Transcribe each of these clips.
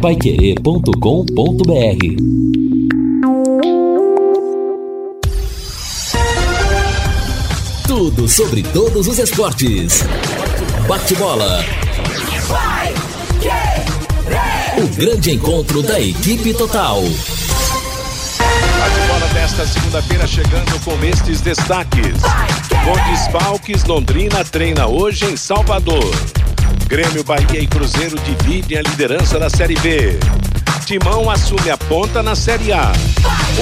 paiquerê.com.br Tudo sobre todos os esportes. Bate-bola. O grande encontro da equipe total. Bate-bola desta segunda-feira chegando com estes destaques. Com desfalques, Londrina treina hoje em Salvador. Grêmio, Bahia e Cruzeiro dividem a liderança da Série B. Timão assume a ponta na Série A.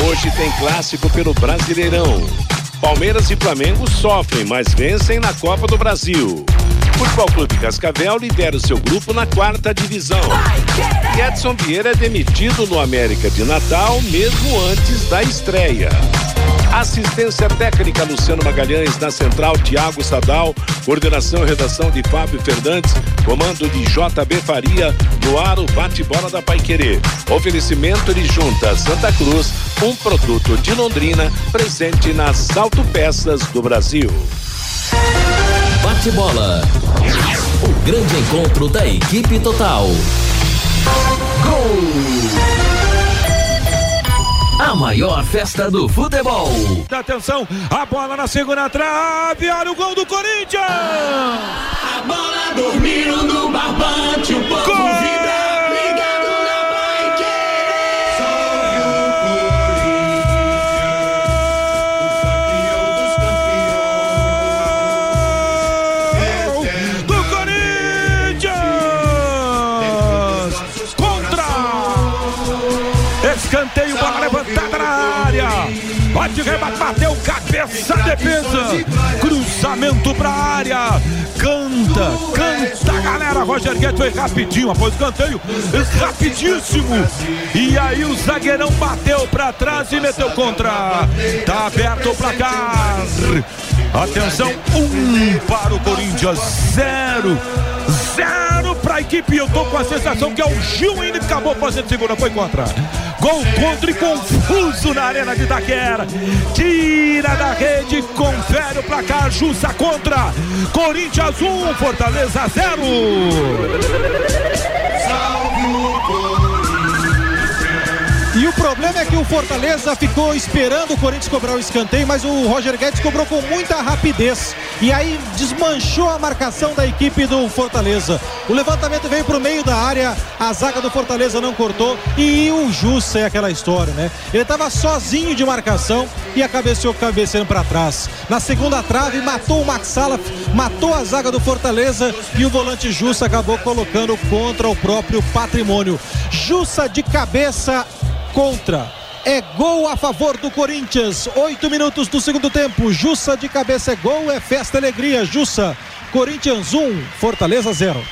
Hoje tem clássico pelo Brasileirão. Palmeiras e Flamengo sofrem, mas vencem na Copa do Brasil. Futebol Clube Cascavel lidera o seu grupo na quarta divisão. E Edson Vieira é demitido no América de Natal, mesmo antes da estreia. Assistência técnica Luciano Magalhães, na central Tiago Sadal, coordenação e redação de Fábio Fernandes, comando de JB Faria, no ar o bate-bola da Paiquerê. Oferecimento de Junta Santa Cruz, um produto de Londrina, presente nas autopeças do Brasil. Bate-bola. O grande encontro da equipe total. Gol! A maior festa do futebol. Atenção, a bola na segunda trave, olha o gol do Corinthians! A bola dormindo no barbante, o povo Gol! Escanteio, bola levantada na área. Pode rebate, bateu, cabeça, defesa. Cruzamento pra área. Canta, canta, galera. Roger Guedes foi rapidinho após o escanteio. Rapidíssimo. E aí o zagueirão bateu pra trás e meteu contra. Tá aberto o placar. Atenção, um para o Corinthians, zero. Zero equipe. Eu tô com a sensação que é o Gil ainda que acabou fazendo segunda. Foi contra. Gol contra e confuso na arena de Itaquera. Tira da rede, confere o placar. Justa contra. Corinthians 1, Fortaleza 0. Problema é que o Fortaleza ficou esperando o Corinthians cobrar o escanteio, mas o Roger Guedes cobrou com muita rapidez. E aí desmanchou a marcação da equipe do Fortaleza. O levantamento veio para o meio da área, a zaga do Fortaleza não cortou. E o Jussa é aquela história, né? Ele estava sozinho de marcação e a cabeceou cabeceando para trás. Na segunda trave, matou o Max Salaf, matou a zaga do Fortaleza e o volante Jussa acabou colocando contra o próprio patrimônio. Jussa de cabeça contra. É gol a favor do Corinthians. Oito minutos do segundo tempo. Jussa de cabeça é gol, é festa alegria. Jussa, Corinthians 1, um, Fortaleza 0.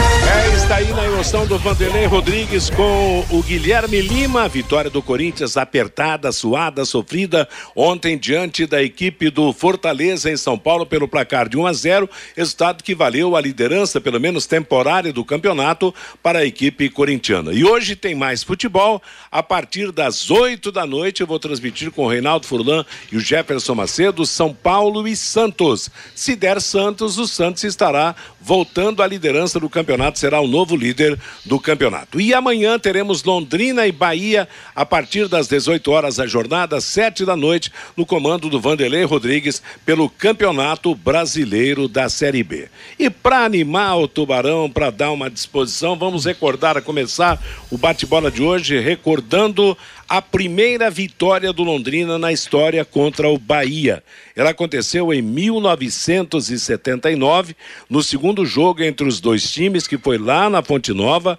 É, está aí na emoção do Vanderlei Rodrigues com o Guilherme Lima. Vitória do Corinthians apertada, suada, sofrida ontem diante da equipe do Fortaleza em São Paulo pelo placar de 1 a 0, resultado que valeu a liderança, pelo menos temporária, do campeonato para a equipe corintiana. E hoje tem mais futebol. A partir das 8 da noite eu vou transmitir com o Reinaldo Furlan e o Jefferson Macedo São Paulo e Santos. Se der Santos, o Santos estará voltando à liderança do campeonato, será o novo líder do campeonato. E amanhã teremos Londrina e Bahia a partir das 18 horas a jornada, 7 da noite, no comando do Vanderlei Rodrigues pelo Campeonato Brasileiro da Série B. E para animar o Tubarão, para dar uma disposição, vamos recordar a começar o bate-bola de hoje, recordando a primeira vitória do Londrina na história contra o Bahia. Ela aconteceu em 1979, no segundo jogo entre os dois times, que foi lá na Fonte Nova.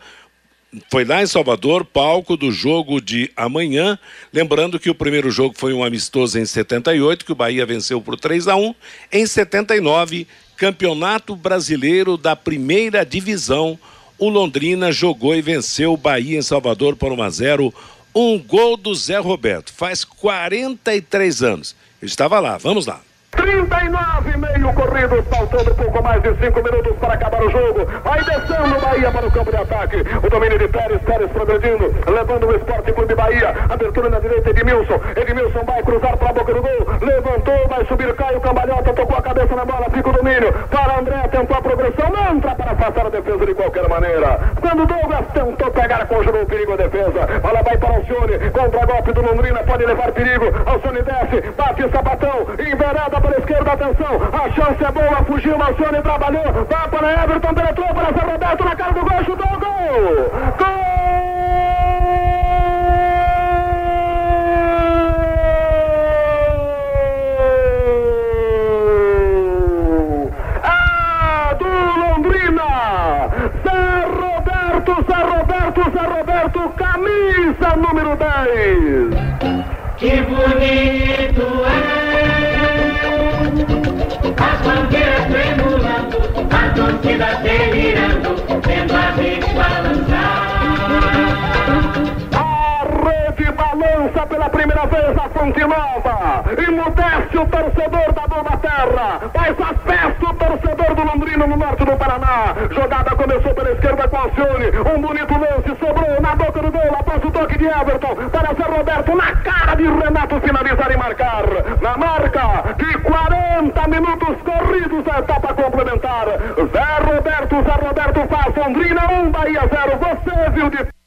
Foi lá em Salvador, palco do jogo de amanhã. Lembrando que o primeiro jogo foi um amistoso em 78, que o Bahia venceu por 3 a 1 Em 79, Campeonato Brasileiro da Primeira Divisão. O Londrina jogou e venceu o Bahia em Salvador por 1 a 0 um gol do Zé Roberto. Faz 43 anos. Eu estava lá. Vamos lá. 39 meio corrido, faltando pouco mais de 5 minutos para acabar o jogo. Vai descendo o Bahia. Para o campo de ataque. O domínio de Pérez, Pérez progredindo, levando o Esporte Clube Bahia. Abertura na direita, Edmilson. Edmilson vai cruzar para a boca do gol. Levantou, vai subir, cai o cambalhota, tocou a cabeça na bola, fica o domínio. Para André, tentou a progressão, não entra para afastar a defesa de qualquer maneira. Quando Douglas tentou pegar, conjurou o perigo a defesa. Bola vai para Alcione, contra golpe do Londrina, pode levar perigo. Alcione desce, bate o sapatão, enverada para a esquerda, atenção. A chance é boa, fugiu, Alcione trabalhou, vai para Everton, penetrou para Zé Roberto na cara do gol, chutou o gol. Gol! É camisa número 10. Que bonito é As bandeiras tremulando A torcida delirando Vendo a gente balançar balança pela primeira vez a Fonte Nova. Emudece o torcedor da Boa Terra. Faz a festa o torcedor do Londrina no norte do Paraná. Jogada começou pela esquerda com Alcione. Um bonito lance sobrou na boca do gol após o toque de Everton. Para Zé Roberto na cara de Renato finalizar e marcar. Na marca de 40 minutos corridos a etapa complementar. Zé Roberto, Zé Roberto faz Londrina 1, Bahia 0. Você viu de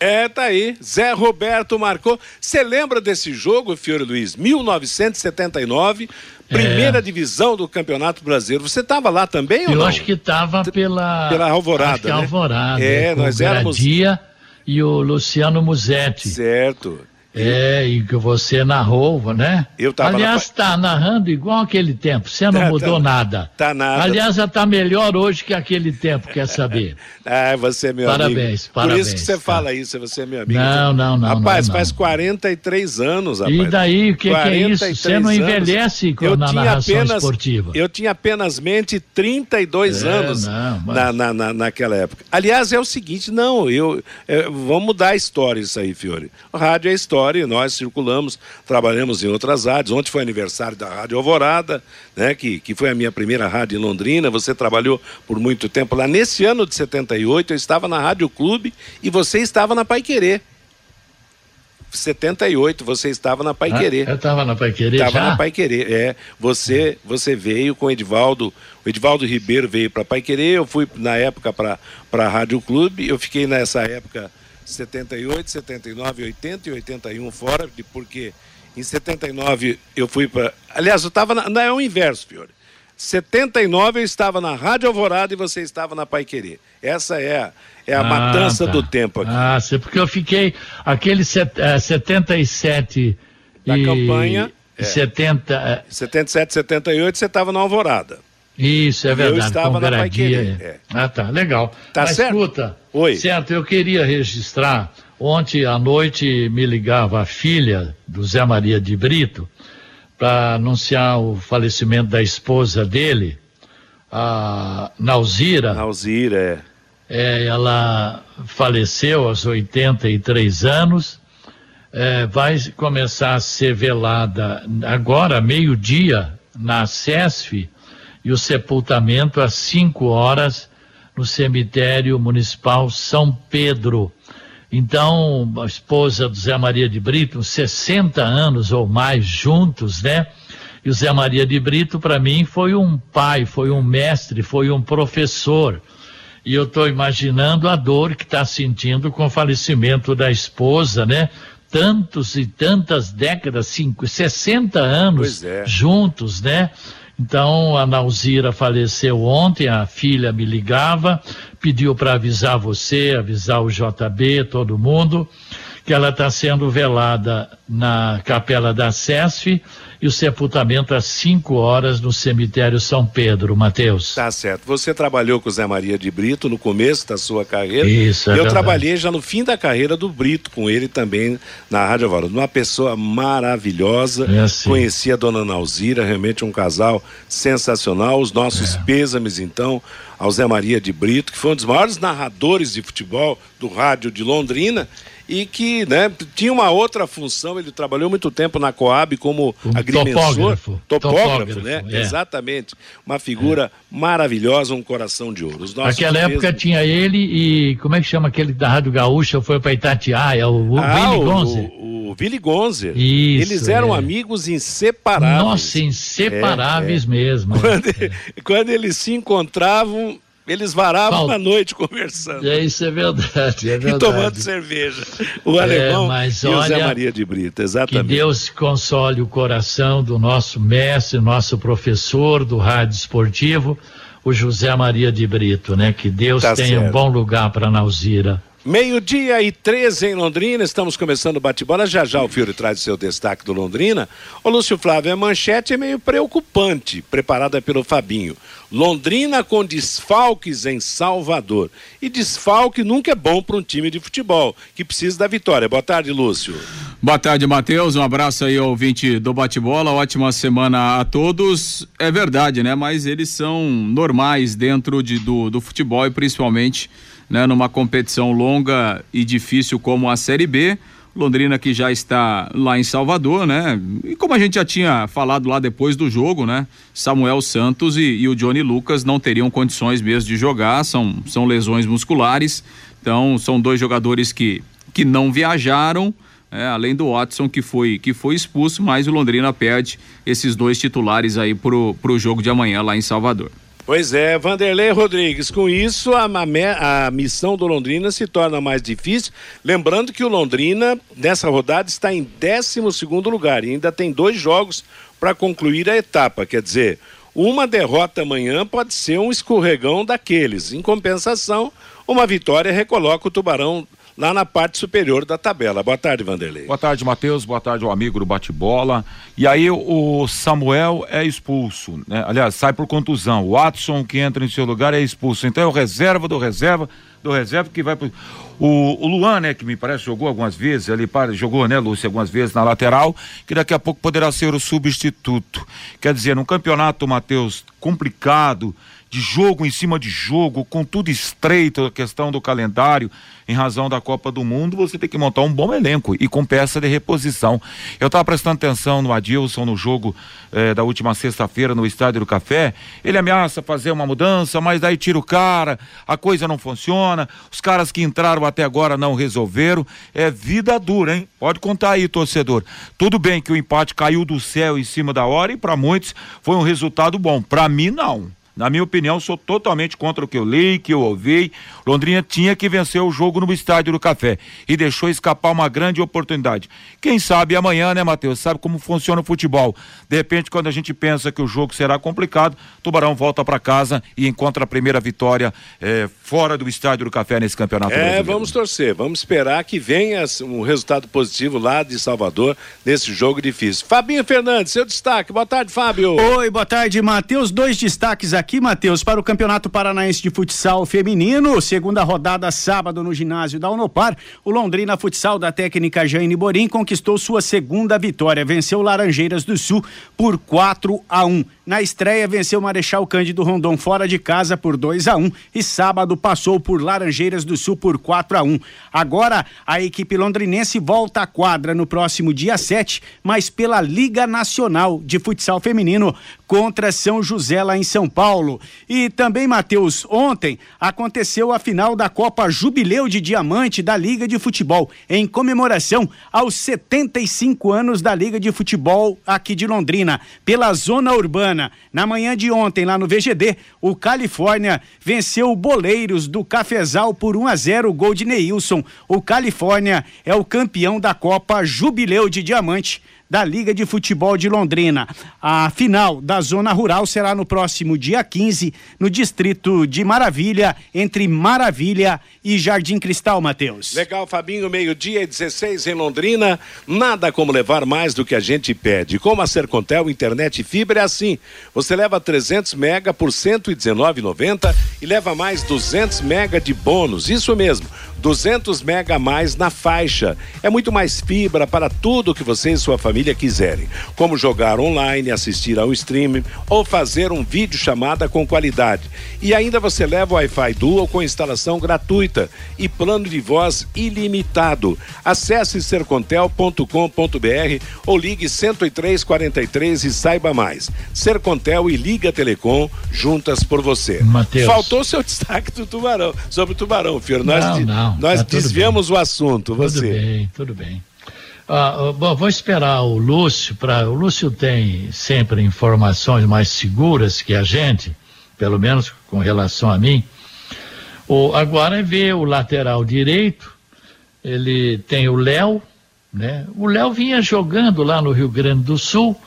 É, tá aí. Zé Roberto marcou. Você lembra desse jogo, Fiore Luiz? 1979, primeira divisão do Campeonato Brasileiro. Você estava lá também ou Eu não? acho que estava pela. Pela Alvorada, Acho que é né? Alvorada. É, com nós o éramos- Gradia e o Luciano Musetti. Certo. É, e que você narrou, né? Eu tava Aliás, na tá narrando igual aquele tempo, você não Tá, mudou tá. nada. Tá nada. Aliás, já tá melhor hoje que aquele tempo, quer saber? Ah, você é meu Parabéns, amigo. Por isso parabéns, que você tá. fala isso, você é meu amigo. Não, não, não, Rapaz, não, faz não. 43 anos, rapaz. E daí, o que, que é isso? 43 Você não envelhece com, Eu na tinha narração apenas, esportiva. Eu tinha apenas mente 32 É, anos não, mas- na, na, na- naquela época. Aliás, é o seguinte, não, eu é, vamos mudar a história isso aí, Fiore. O rádio é história, e nós circulamos, trabalhamos em outras rádios. Ontem foi aniversário da Rádio Alvorada, né, que, que foi a minha primeira rádio em Londrina. Você trabalhou por muito tempo lá. Nesse ano de 78, eu estava na Rádio Clube e você estava na Pai Querer. 78, você estava na Pai Querer. Ah, eu tava na Pai Querer Estava na Pai Querer, é. Você, você veio com o Edivaldo, o Edivaldo Ribeiro veio para Pai Querer, eu fui na época para a Rádio Clube, eu fiquei nessa época 78, 79, 80 e 81 fora, porque em 79 eu fui para. Aliás, eu estava. Não é o inverso, Fiore. 79 eu estava na Rádio Alvorada e você estava na Pai Querer. Essa é a, é a Ah, matança tá. do tempo aqui. Ah, sim, porque eu fiquei aquele set, eh, 77 Da e campanha, é. 70, eh, 77, 78 você estava na Alvorada. Isso é Eu verdade, estava com na Pai Gradia. Querer, é. Ah, tá, legal. Tá Mas certo? escuta, Oi. certo, eu queria registrar, ontem à noite me ligava a filha do Zé Maria de Brito para anunciar o falecimento da esposa dele, a Nauzira. Alzira, é. É, ela faleceu aos 83 anos, é, vai começar a ser velada agora, meio-dia, na SESF, e o sepultamento às 5 horas no cemitério municipal São Pedro. Então, a esposa do Zé Maria de Brito, uns 60 anos ou mais juntos, né? E o Zé Maria de Brito, para mim, foi um pai, foi um mestre, foi um professor. E eu estou imaginando a dor que está sentindo com o falecimento da esposa, né? Tantos e tantas décadas, cinco, 60 anos é. juntos, né? Então a Nauzira faleceu ontem, a filha me ligava, pediu para avisar você, avisar o JB, todo mundo, que ela está sendo velada na capela da SESF e o sepultamento às 5 horas no cemitério São Pedro, Mateus. Tá certo. Você trabalhou com o Zé Maria de Brito no começo da sua carreira. Isso, é Eu verdade. trabalhei já no fim da carreira do Brito, com ele também na Rádio Alvorada. Uma pessoa maravilhosa. É, sim. Conheci a dona Nauzira, realmente um casal sensacional. Os nossos É. pêsames, então, ao Zé Maria de Brito, que foi um dos maiores narradores de futebol do rádio de Londrina. E que né, tinha uma outra função. Ele trabalhou muito tempo na Coab como Um agrimensor. topógrafo. Topógrafo, Topógrafo, né? é. Exatamente. Uma figura maravilhosa, um coração de ouro. Naquela época tinha ele e. Como é que chama aquele da Rádio Gaúcha? Foi pra Itatiaia, o, Ah, Billy o- Gonze. O, o Billy Gonze. Isso, Eles eram é. amigos inseparáveis. Nossa, inseparáveis É, mesmo. é. Quando, quando eles se encontravam, eles varavam Fal- a noite conversando. É, isso é verdade, é E verdade. tomando cerveja. O É, alemão mas e o Zé Maria de Brito, Que exatamente. Deus console o coração do nosso mestre, nosso professor do rádio esportivo, o José Maria de Brito, né? Que Deus Tá tenha um certo. bom lugar para Nauzira. Meio-dia e 13 em Londrina, estamos começando o bate-bola. Já já o Fiore traz o seu destaque do Londrina. Ô Lúcio Flávio, a manchete é meio preocupante, preparada pelo Fabinho. Londrina com desfalques em Salvador. E desfalque nunca é bom para um time de futebol, que precisa da vitória. Boa tarde, Lúcio. Boa tarde, Matheus. Um abraço aí ao ouvinte do Bate-Bola. Ótima semana a todos. É verdade, né? Mas eles são normais dentro de, do, do futebol e principalmente né, numa competição longa e difícil como a Série B. Londrina que já está lá em Salvador, né? E como a gente já tinha falado lá depois do jogo, né? Samuel Santos e, e o Johnny Lucas não teriam condições mesmo de jogar, são, são lesões musculares. Então, são dois jogadores que, que não viajaram. É, além do Watson que foi que foi expulso, mas o Londrina perde esses dois titulares aí pro, pro jogo de amanhã lá em Salvador. Pois é, Vanderlei Rodrigues. Com isso, a, a missão do Londrina se torna mais difícil. Lembrando que o Londrina, nessa rodada, está em 12 lugar e ainda tem dois jogos para concluir a etapa. Quer dizer, uma derrota amanhã pode ser um escorregão daqueles. Em compensação, uma vitória recoloca o Tubarão lá na parte superior da tabela. Boa tarde, Vanderlei. Boa tarde, Matheus. Boa tarde ao amigo do bate-bola. E aí o Samuel é expulso, né? Aliás, sai por contusão. O Watson que entra em seu lugar é expulso. Então é o reserva do reserva do reserva que vai pro... o, o Luan, né, que me parece jogou algumas vezes ali, para, jogou, né, Lúcio, algumas vezes na lateral, que daqui a pouco poderá ser o substituto. Quer dizer, num campeonato, Matheus, complicado, de jogo em cima de jogo, com tudo estreito, a questão do calendário, em razão da Copa do Mundo, você tem que montar um bom elenco e com peça de reposição. Eu estava prestando atenção no Adilson no jogo eh, da última sexta-feira no Estádio do Café. Ele ameaça fazer uma mudança, mas daí tira o cara, a coisa não funciona, os caras que entraram até agora não resolveram. É vida dura, hein? Pode contar aí, torcedor. Tudo bem que o empate caiu do céu em cima da hora e para muitos foi um resultado bom. Para mim, não. Na minha opinião, sou totalmente contra o que eu li, que eu ouvi. Londrina tinha que vencer o jogo no Estádio do Café e deixou escapar uma grande oportunidade. Quem sabe amanhã, né, Matheus? Sabe como funciona o futebol. De repente, quando a gente pensa que o jogo será complicado, Tubarão volta para casa e encontra a primeira vitória eh, fora do Estádio do Café nesse campeonato. É, brasileiro. vamos torcer, vamos esperar que venha um resultado positivo lá de Salvador nesse jogo difícil. Fabinho Fernandes, seu destaque. Boa tarde, Fábio. Oi, boa tarde, Matheus. Dois destaques aqui, Matheus, para o Campeonato Paranaense de Futsal Feminino. Segunda rodada, sábado, no ginásio da Unopar. O Londrina Futsal da técnica Jane Borim conquistou sua segunda vitória. Venceu Laranjeiras do Sul por 4 a 1. Na estreia, venceu Marechal Cândido Rondon fora de casa por 2 a 1 e sábado passou por Laranjeiras do Sul por 4 a 1. Agora, a equipe londrinense volta à quadra no próximo dia 7, mas pela Liga Nacional de Futsal Feminino contra São José lá em São Paulo. E também, Matheus, ontem aconteceu a final da Copa Jubileu de Diamante da Liga de Futebol, em comemoração aos 75 anos da Liga de Futebol aqui de Londrina, pela zona urbana. Na manhã de ontem, lá no VGD, o Califórnia venceu o Boleiros do Cafezal por 1 a 0, gol de Neilson. O Califórnia é o campeão da Copa Jubileu de Diamante da Liga de Futebol de Londrina. A final da Zona Rural será no próximo dia 15, no distrito de Maravilha, entre Maravilha e Jardim Cristal, Matheus. Legal, Fabinho, meio-dia e 16 em Londrina. Nada como levar mais do que a gente pede. Com a Sercontel Internet e Fibra é assim. Você leva 300 mega por R$ 119,90 e leva mais 200 mega de bônus. Isso mesmo. 200 mega a mais na faixa. É muito mais fibra para tudo que você e sua família quiserem, como jogar online, assistir ao streaming ou fazer um vídeo chamada com qualidade. E ainda você leva o Wi-Fi Dual com instalação gratuita e plano de voz ilimitado. Acesse sercontel.com.br ou ligue 10343 e saiba mais. Sercontel e Liga Telecom juntas por você. Mateus. Faltou seu destaque do Tubarão, sobre o Tubarão. Nós, Não, de- não, nós tá tudo desviamos o assunto, Tudo você. bem, tudo bem. Ah, ah, bom, vou esperar o Lúcio para o Lúcio tem sempre informações mais seguras que a gente, pelo menos com relação a mim. O, agora é ver o lateral direito. Ele tem o Léo, né? O Léo vinha jogando lá no Rio Grande do Sul.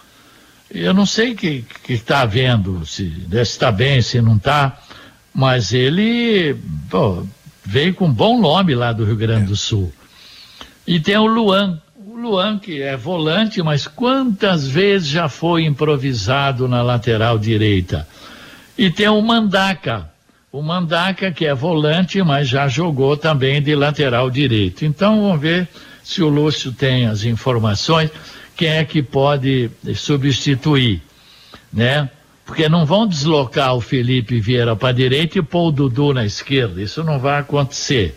Eu não sei o que que está vendo, se está bem, se não está, mas ele pô, veio com um bom nome lá do Rio Grande do Sul. E tem o Luan. O Luan, que é volante, mas quantas vezes já foi improvisado na lateral direita? E tem o Mandaca. O Mandaca, que é volante, mas já jogou também de lateral direito. Então vamos ver se o Lúcio tem as informações, quem é que pode substituir, né? Porque não vão deslocar o Felipe Vieira para a direita e pôr o Dudu na esquerda. Isso não vai acontecer.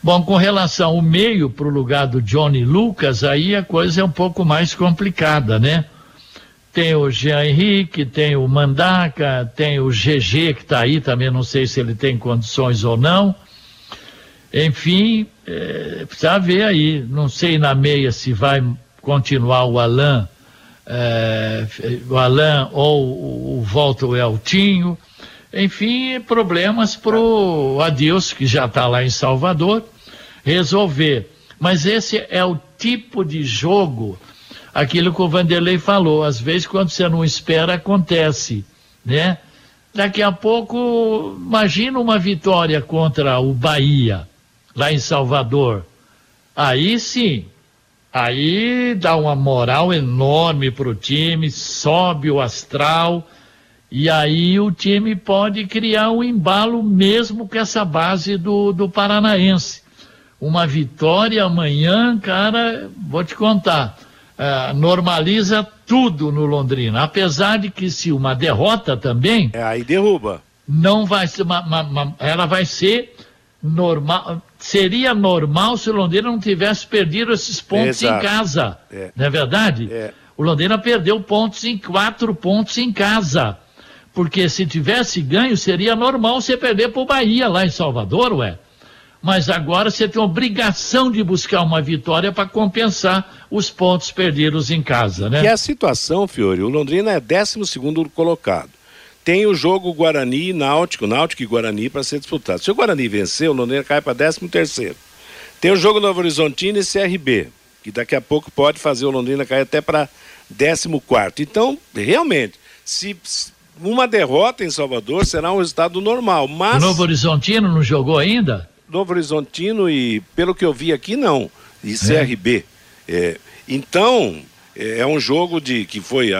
Bom, com relação ao meio para o lugar do Johnny Lucas, aí a coisa é um pouco mais complicada, né? Tem o Jean Henrique, tem o Mandaca, tem o GG que está aí, também não sei se ele tem condições ou não. Enfim, eh, precisa ver aí. Não sei na meia se vai continuar o Alain, eh, o Alain ou o, volta o Eltinho. Enfim, problemas para o Adilson, que já está lá em Salvador, resolver. Mas esse é o tipo de jogo, aquilo que o Vanderlei falou, às vezes quando você não espera acontece, né? Daqui a pouco, imagina uma vitória contra o Bahia, lá em Salvador. Aí sim, aí dá uma moral enorme para o time, sobe o astral, e aí o time pode criar um embalo mesmo com essa base do, do Paranaense. Uma vitória amanhã, cara, vou te contar, eh, normaliza tudo no Londrina. Apesar de que se uma derrota também, É, aí derruba. não vai ser, uma- uma- uma- ela vai ser normal, seria normal se o Londrina não tivesse perdido esses pontos Exato. em casa. É. Não é verdade? É. O Londrina perdeu pontos em quatro pontos em casa. Porque se tivesse ganho, seria normal você perder para o Bahia lá em Salvador, ué. Mas agora você tem obrigação de buscar uma vitória para compensar os pontos perdidos em casa, né? Que é a situação, Fiore, o Londrina é 12 segundo colocado. Tem o jogo Guarani e Náutico, Náutico e Guarani para ser disputado. Se o Guarani vencer, o Londrina cai para 13 terceiro. Tem o jogo Novo Horizontino e CRB, que daqui a pouco pode fazer o Londrina cair até para 14 quarto. Então, realmente, se uma derrota em Salvador será um resultado normal, O mas Novo Horizontino não jogou ainda? Novo Horizontino e, pelo que eu vi aqui, não. E CRB. É, então, é, é um jogo de que foi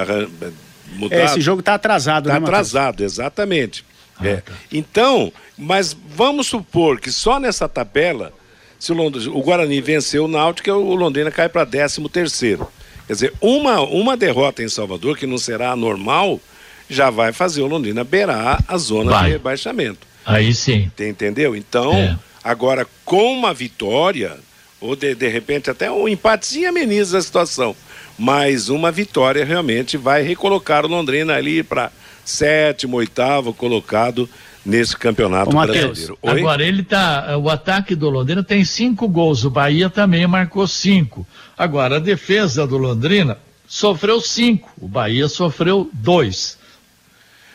mudado. É, esse jogo tá atrasado, Está né, atrasado, exatamente. Ah, É. tá. Então, mas vamos supor que só nessa tabela, se o, o Guarani venceu o Náutico, o Londrina cai para 13 terceiro. Quer dizer, uma, uma derrota em Salvador, que não será normal, já vai fazer o Londrina beirar a zona Vai. de rebaixamento. Aí sim. Te Entendeu? Então, É. agora com uma vitória, ou de, de repente até um empatezinho ameniza a situação. Mas uma vitória realmente vai recolocar o Londrina ali para sétimo, oitavo colocado nesse campeonato Ô, Matheus, brasileiro. Oi? Agora ele tá. O ataque do Londrina tem cinco gols. O Bahia também marcou cinco. Agora, a defesa do Londrina sofreu cinco. O Bahia sofreu dois.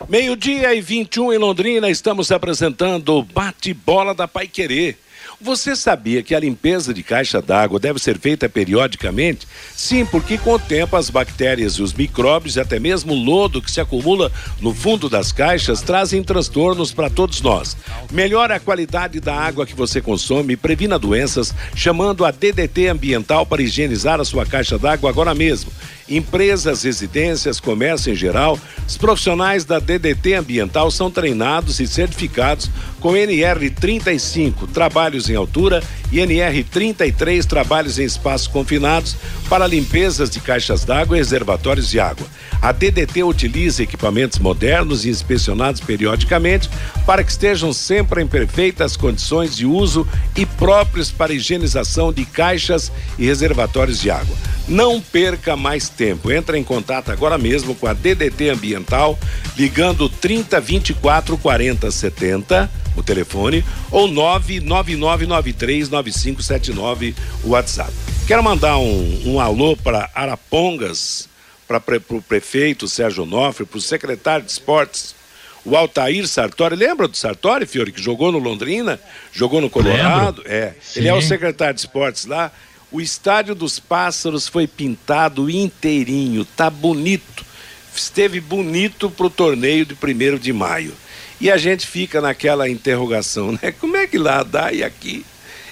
Meio-dia e 21 em Londrina, estamos apresentando o Bate-Bola da Pai Querer. Você sabia que a limpeza de caixa d'água deve ser feita periodicamente? Sim, porque com o tempo as bactérias e os micróbios e até mesmo o lodo que se acumula no fundo das caixas trazem transtornos para todos nós. Melhore a qualidade da água que você consome e previna doenças chamando a DDT Ambiental para higienizar a sua caixa d'água agora mesmo. Empresas, residências, comércio em geral, os profissionais da DDT Ambiental são treinados e certificados com NR35, trabalho olhos em altura e NR33 trabalhos em espaços confinados para limpezas de caixas d'água e reservatórios de água. A DDT utiliza equipamentos modernos e inspecionados periodicamente para que estejam sempre em perfeitas condições de uso e próprios para higienização de caixas e reservatórios de água. Não perca mais tempo. Entre em contato agora mesmo com a DDT Ambiental, ligando 30 24 40 70, o telefone, ou 999939579, o WhatsApp. Quero mandar um, um alô para Arapongas, para o prefeito Sérgio Onofre, para o secretário de esportes, o Altair Sartori. Lembra do Sartori, Fiore, que jogou no Londrina, jogou no Colorado? Lembro. É. Sim. Ele é o secretário de esportes lá. O Estádio dos Pássaros foi pintado inteirinho, tá bonito. Esteve bonito para o torneio de 1 de maio. E a gente fica naquela interrogação, né? Como é que lá dá e aqui?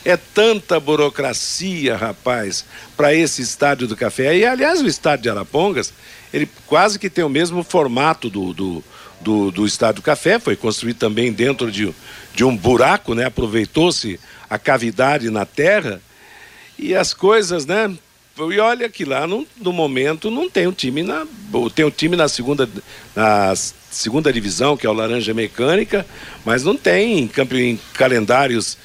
É tanta burocracia, rapaz, para esse estádio do café. E, aliás, o estádio de Arapongas, ele quase que tem o mesmo formato do, do, do, do estádio do café, foi construído também dentro de, de um buraco, né? Aproveitou-se a cavidade na terra e as coisas, né? E olha que lá no, no momento não tem um time na tem um time na segunda na segunda divisão que é o Laranja Mecânica, mas não tem campe- em calendários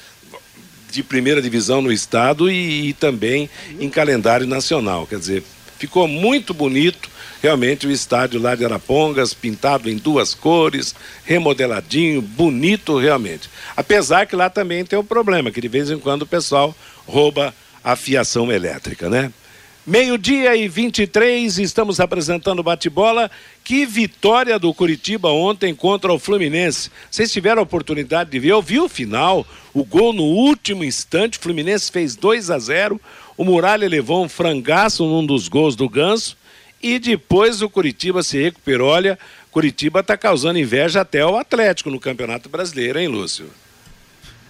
de primeira divisão no estado e, e também em calendário nacional. Quer dizer, ficou muito bonito realmente o estádio lá de Arapongas, pintado em duas cores, remodeladinho, bonito realmente. Apesar que lá também tem um problema, que de vez em quando o pessoal rouba a fiação elétrica, né? Meio-dia e 23, estamos apresentando o bate-bola. Que vitória do Curitiba ontem contra o Fluminense. Vocês tiveram a oportunidade de ver? Eu vi o final, o gol no último instante. O Fluminense fez 2 a 0. O Muralha levou um frangaço num dos gols do Ganso. E depois o Curitiba se recuperou. Olha, Curitiba está causando inveja até ao Atlético no Campeonato Brasileiro, hein, Lúcio?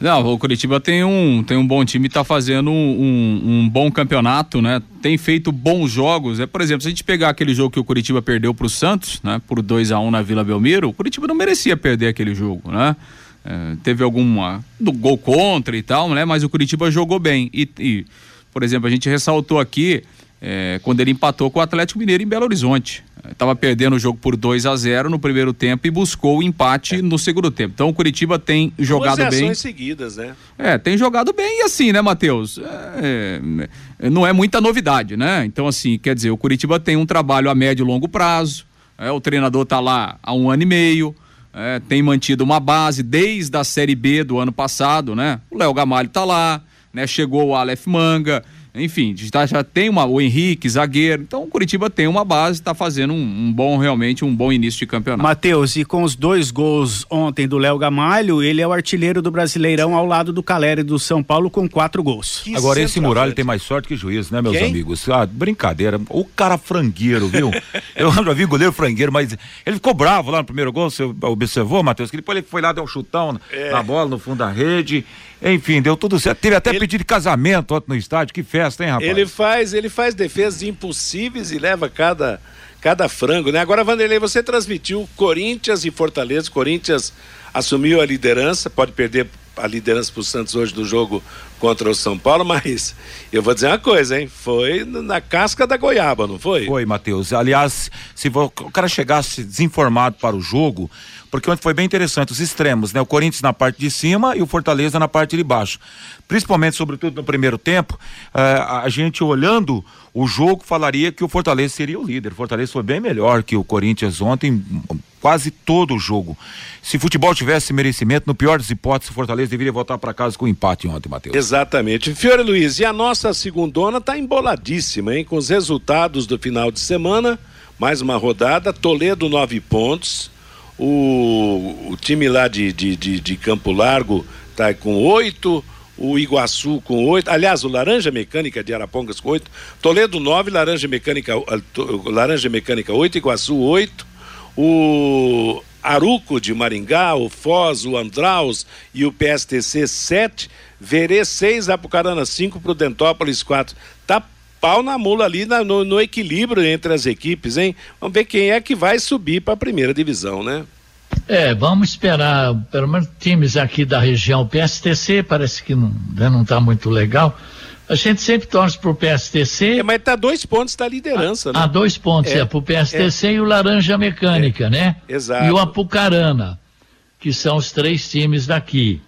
Não, o Curitiba tem um, tem um bom time, está fazendo um, um, um bom campeonato, né? Tem feito bons jogos. É, por exemplo, se a gente pegar aquele jogo que o Curitiba perdeu para o Santos, né? Por 2 a 1 na Vila Belmiro, o Curitiba não merecia perder aquele jogo, né? É, teve alguma do gol contra e tal, né? Mas o Curitiba jogou bem. E, e, por exemplo, a gente ressaltou aqui é, quando ele empatou com o Atlético Mineiro em Belo Horizonte. Estava perdendo o jogo por 2 a 0 no primeiro tempo e buscou o empate no segundo tempo. Então o Curitiba tem jogado Duas bem. seguidas, né? É, tem jogado bem e assim, né, Matheus? É, é, não é muita novidade, né? Então, assim, quer dizer, o Curitiba tem um trabalho a médio e longo prazo, é, o treinador tá lá há um ano e meio, é, tem mantido uma base desde a Série B do ano passado, né? O Léo Gamalho tá lá, né? Chegou o Aleph Manga, enfim, já, já tem uma, o Henrique, zagueiro. Então, o Curitiba tem uma base, está fazendo um, um bom, realmente, um bom início de campeonato. Matheus, e com os dois gols ontem do Léo Gamalho, ele é o artilheiro do Brasileirão ao lado do Caleri do São Paulo com quatro gols. Agora, esse Muralha tem mais sorte que juiz, né, meus Quem? amigos? Ah, brincadeira. O cara frangueiro, viu? Eu já vi goleiro frangueiro, mas ele ficou bravo lá no primeiro gol, você observou, Matheus? Que depois ele foi lá, deu um chutão É. na bola, no fundo da rede. Enfim, deu tudo certo. Teve até pedido de casamento ontem no estádio. Que festa, hein, rapaz? Ele faz, ele faz defesas impossíveis e leva cada, cada frango, né? Agora, Vanderlei, você transmitiu Corinthians e Fortaleza. Corinthians assumiu a liderança, pode perder a liderança para o Santos hoje do jogo contra o São Paulo, mas eu vou dizer uma coisa, hein? Foi na casca da goiaba, não foi? Foi, Matheus. Aliás, se o cara chegasse desinformado para o jogo, porque ontem foi bem interessante, os extremos, né? O Corinthians na parte de cima e o Fortaleza na parte de baixo. Principalmente, sobretudo no primeiro tempo, eh, a gente olhando o jogo falaria que o Fortaleza seria o líder. O Fortaleza foi bem melhor que o Corinthians ontem, quase todo o jogo. Se futebol tivesse merecimento, no pior das hipóteses, o Fortaleza deveria voltar para casa com um empate ontem, Matheus. Exatamente. Fiore Luiz, e a nossa segundona tá emboladíssima, hein? Com os resultados do final de semana, mais uma rodada, Toledo nove pontos, o, o time lá de, de, de, de Campo Largo tá com oito, o Iguaçu com oito, aliás, o Laranja Mecânica de Arapongas com oito, Toledo nove, Laranja Mecânica, to- Laranja Mecânica oito, Iguaçu oito, o Aruco de Maringá, o Foz, o Andraus e o PSTC 7, Verê 6, Apucarana 5, Prudentópolis 4. Tá pau na mula ali na- no, no equilíbrio entre as equipes, hein? Vamos ver quem é que vai subir para a primeira divisão, né? É, vamos esperar, pelo menos times aqui da região, o PSTC parece que não está não tá muito legal. A gente sempre torce pro PSTC. É, mas tá dois pontos da liderança, né? Há dois pontos, é, é pro PSTC é. e o Laranja Mecânica, é. né? Exato. E o Apucarana, que são os três times daqui.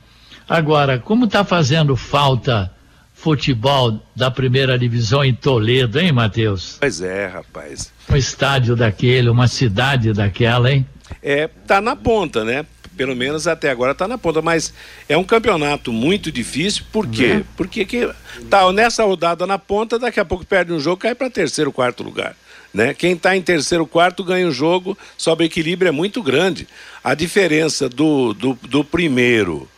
Agora, como tá fazendo falta futebol da primeira divisão em Toledo, hein, Matheus? Pois é, rapaz. Um estádio daquele, uma cidade daquela, hein? É, tá na ponta, né? Pelo menos até agora tá na ponta, mas é um campeonato muito difícil, por quê? Uhum. Porque que, tá nessa rodada na ponta, daqui a pouco perde um jogo, cai para terceiro, quarto lugar. Né? Quem está em terceiro, quarto ganha o jogo, sobe o equilíbrio é muito grande. A diferença do, do, do primeiro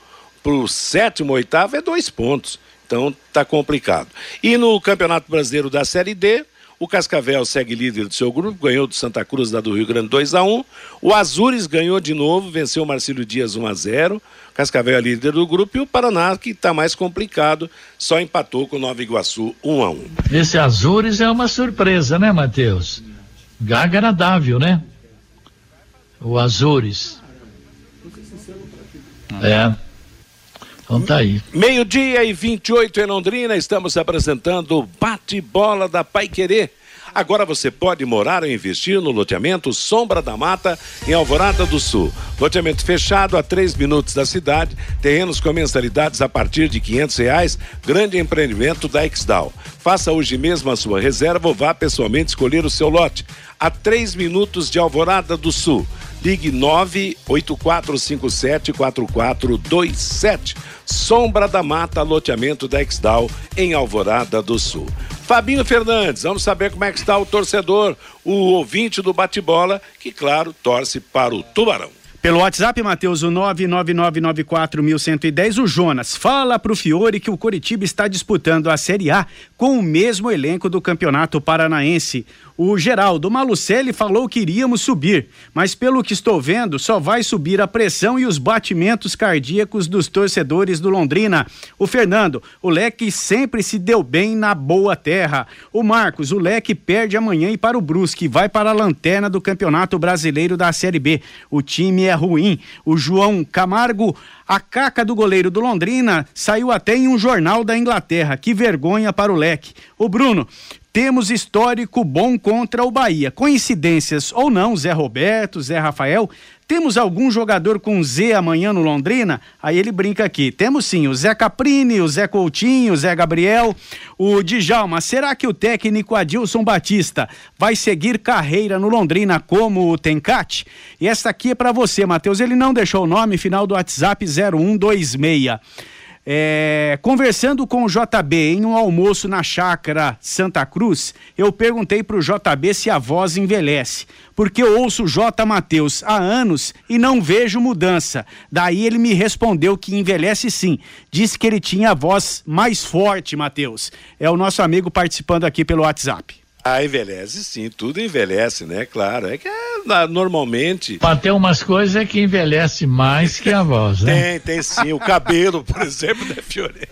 para o sétimo, oitavo é dois pontos. Então tá complicado. E no Campeonato Brasileiro da Série D, o Cascavel segue líder do seu grupo, ganhou do Santa Cruz da do Rio Grande 2 a 1. O Azures ganhou de novo, venceu o Marcílio Dias 1 a 0. Cascavel é líder do grupo e o Paraná, que está mais complicado, só empatou com o Nova Iguaçu 1 a 1. Esse Azures é uma surpresa, né, Matheus? Agradável, né? O Azures. É. Então tá aí. Meio-dia e 28 em Londrina, estamos apresentando o bate-bola da Pai Querer. Agora você pode morar ou investir no loteamento Sombra da Mata, em Alvorada do Sul. Loteamento fechado a três minutos da cidade, terrenos com mensalidades a partir de quinhentos reais, grande empreendimento da Exdal. Faça hoje mesmo a sua reserva ou vá pessoalmente escolher o seu lote. A três minutos de Alvorada do Sul. Ligue 984574427. Sombra da Mata, loteamento da Exdal, em Alvorada do Sul. Fabinho Fernandes, vamos saber como é que está o torcedor, o ouvinte do bate-bola, que, claro, torce para o Tubarão. Pelo WhatsApp, Matheus, o 99994110, o Jonas fala pro Fiore que o Coritiba está disputando a Série A com o mesmo elenco do Campeonato Paranaense. O Geraldo Malucelli falou que iríamos subir, mas pelo que estou vendo, só vai subir a pressão e os batimentos cardíacos dos torcedores do Londrina. O Fernando, o Leque sempre se deu bem na boa terra. O Marcos, o Leque perde amanhã e para o Brusque, vai para a lanterna do Campeonato Brasileiro da Série B. O time é ruim. O João Camargo, a caca do goleiro do Londrina saiu até em um jornal da Inglaterra. Que vergonha para o Leque. O Bruno, temos histórico bom contra o Bahia. Coincidências ou não, Zé Roberto, Zé Rafael, temos algum jogador com Z amanhã no Londrina? Aí ele brinca aqui. Temos sim, o Zé Caprini, o Zé Coutinho, o Zé Gabriel, o Djalma. Será que o técnico Adilson Batista vai seguir carreira no Londrina como o Tencate? E essa aqui é para você, Matheus. Ele não deixou o nome, final do WhatsApp 0126. É, conversando com o JB em um almoço na chácara Santa Cruz, eu perguntei para o JB se a voz envelhece, porque eu ouço J. Matheus há anos e não vejo mudança. Daí ele me respondeu que envelhece sim. Disse que ele tinha a voz mais forte, Matheus. É o nosso amigo participando aqui pelo WhatsApp. Ah, envelhece sim, tudo envelhece, né? Claro, é que é, normalmente... Mas tem umas coisas que envelhece mais que a voz, né? Tem, tem sim, o cabelo, por exemplo, né, Fiore?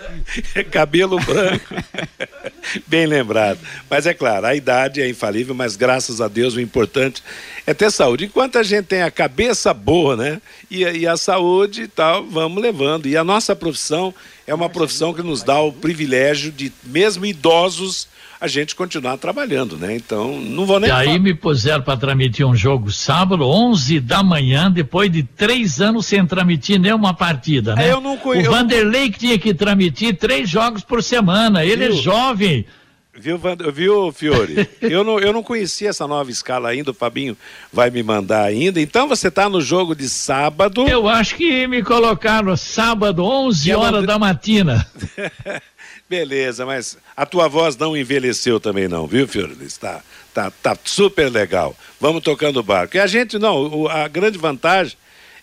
cabelo branco, bem lembrado. Mas é claro, a idade é infalível, mas graças a Deus o importante é ter saúde. Enquanto a gente tem a cabeça boa, né? E, e a saúde e tal, vamos levando. E a nossa profissão é uma profissão que nos dá o privilégio de, mesmo idosos, a gente continuar trabalhando, né? Então, não vou nem. E aí me puseram para transmitir um jogo sábado, 11 da manhã, depois de três anos sem transmitir nenhuma partida, né? É, eu não conheço. O Vanderlei que tinha que transmitir três jogos por semana, ele é Viu? é jovem. Viu, viu, Fiore? eu, não, eu não conhecia essa nova escala ainda, o Fabinho vai me mandar ainda. Então você está no jogo de sábado. Eu acho que me colocaram sábado, 11 horas da matina. Beleza, mas a tua voz não envelheceu também não, viu, Fiorlis? Tá, tá, tá super legal. Vamos tocando o barco. E a gente, não, a grande vantagem